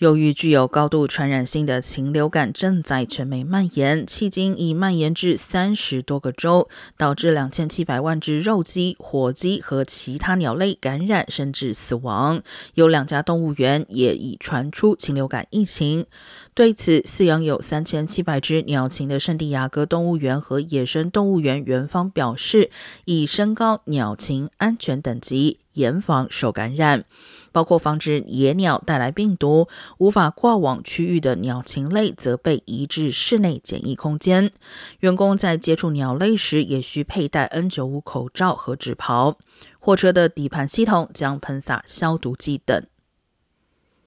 由于具有高度传染性的禽流感正在全美蔓延，迄今已蔓延至三十多个州，导致两千七百万只肉鸡、火鸡和其他鸟类感染甚至死亡。有两家动物园也已传出禽流感疫情。对此，饲养有三千七百只鸟禽的圣地亚哥动物园和野生动物园园方表示，已升高鸟禽安全等级。严防受感染，包括防止野鸟带来病毒。无法挂网区域的鸟禽类则被移至室内简易空间。员工在接触鸟类时也需佩戴 N95 口罩和纸袍。货车的底盘系统将喷洒消毒剂等。